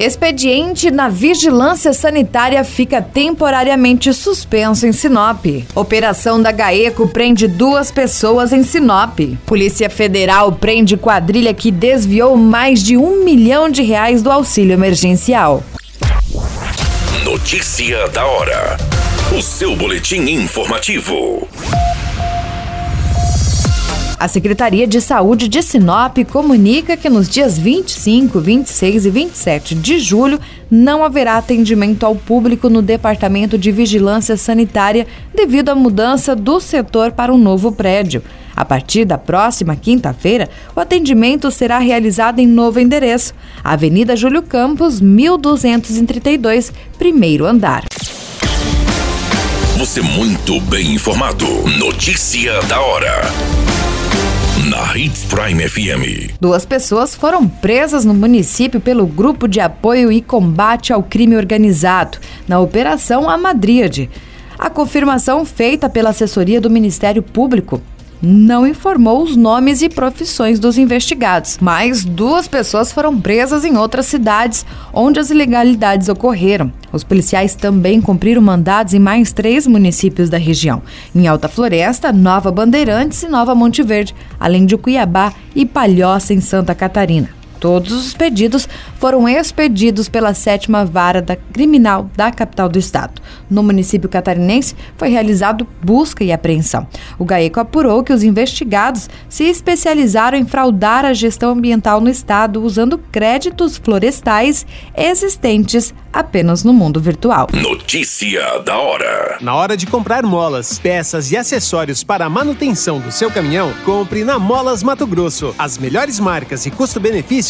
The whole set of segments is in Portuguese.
Expediente na vigilância sanitária fica temporariamente suspenso em Sinop. Operação da GAECO prende duas pessoas em Sinop. Polícia Federal prende quadrilha que desviou mais de um milhão de reais do auxílio emergencial. Notícia da hora. O seu boletim informativo. A Secretaria de Saúde de Sinop comunica que nos dias 25, 26 e 27 de julho não haverá atendimento ao público no Departamento de Vigilância Sanitária devido à mudança do setor para um novo prédio. A partir da próxima quinta-feira, o atendimento será realizado em novo endereço, Avenida Júlio Campos, 1232, primeiro andar. Você muito bem informado. Notícia da hora Hits Prime FM. Duas pessoas foram presas no município pelo Grupo de Apoio e Combate ao Crime Organizado, na Operação Amadríade. A confirmação feita pela assessoria do Ministério Público não informou os nomes e profissões dos investigados, mas duas pessoas foram presas em outras cidades onde as ilegalidades ocorreram. Os policiais também cumpriram mandados em mais três municípios da região: em Alta Floresta, Nova Bandeirantes e Nova Monte Verde, além de Cuiabá e Palhoça, em Santa Catarina. Todos os pedidos foram expedidos pela sétima vara da criminal da capital do estado. No município catarinense foi realizado busca e apreensão. O GAECO apurou que os investigados se especializaram em fraudar a gestão ambiental no estado usando créditos florestais existentes apenas no mundo virtual. Notícia da hora. Na hora de comprar molas, peças e acessórios para a manutenção do seu caminhão, compre na Molas Mato Grosso. As melhores marcas e custo-benefício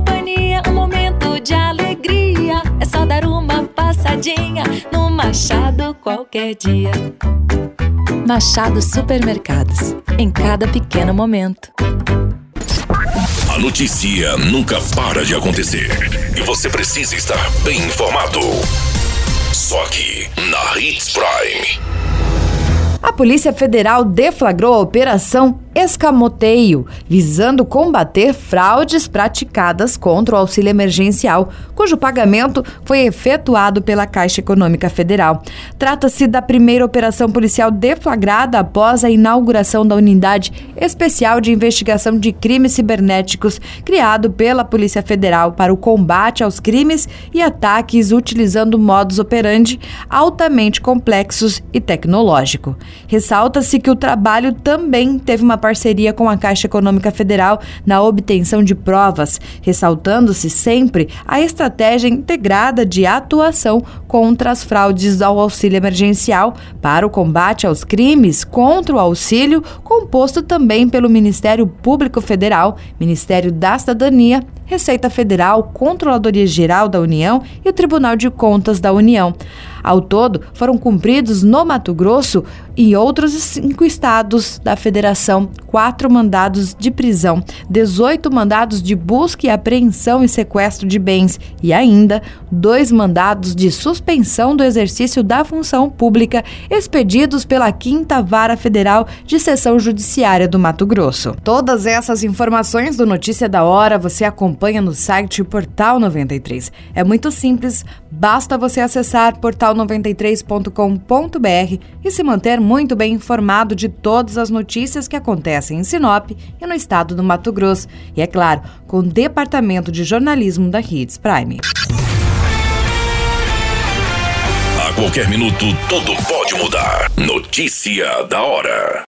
Machado qualquer dia. Machado Supermercados. Em cada pequeno momento. A notícia nunca para de acontecer. E você precisa estar bem informado. Só aqui, na Hits Prime. A Polícia Federal deflagrou a Operação Escamoteio, visando combater fraudes praticadas contra o auxílio emergencial, cujo pagamento foi efetuado pela Caixa Econômica Federal. Trata-se da primeira operação policial deflagrada após a inauguração da Unidade Especial de Investigação de Crimes Cibernéticos, criado pela Polícia Federal para o combate aos crimes e ataques utilizando modos operandi altamente complexos e tecnológico. Ressalta-se que o trabalho também teve uma parceria com a Caixa Econômica Federal na obtenção de provas, ressaltando-se sempre a estratégia integrada de atuação contra as fraudes ao auxílio emergencial para o combate aos crimes contra o auxílio, composto também pelo Ministério Público Federal, Ministério da Cidadania, Receita Federal, Controladoria Geral da União e o Tribunal de Contas da União. Ao todo, foram cumpridos no Mato Grosso e outros cinco estados da federação quatro mandados de prisão, 18 mandados de busca e apreensão e sequestro de bens e ainda dois mandados de suspensão do exercício da função pública expedidos pela Quinta Vara Federal de Seção Judiciária do Mato Grosso. Todas essas informações do Notícia da Hora você acompanha no site Portal 93. É muito simples, basta você acessar portal93.com.br e se manter muito bem informado de todas as notícias que acontecem em Sinop e no estado do Mato Grosso. E é claro, com o Departamento de Jornalismo da Hits Prime. A qualquer minuto, tudo pode mudar. Notícia da hora.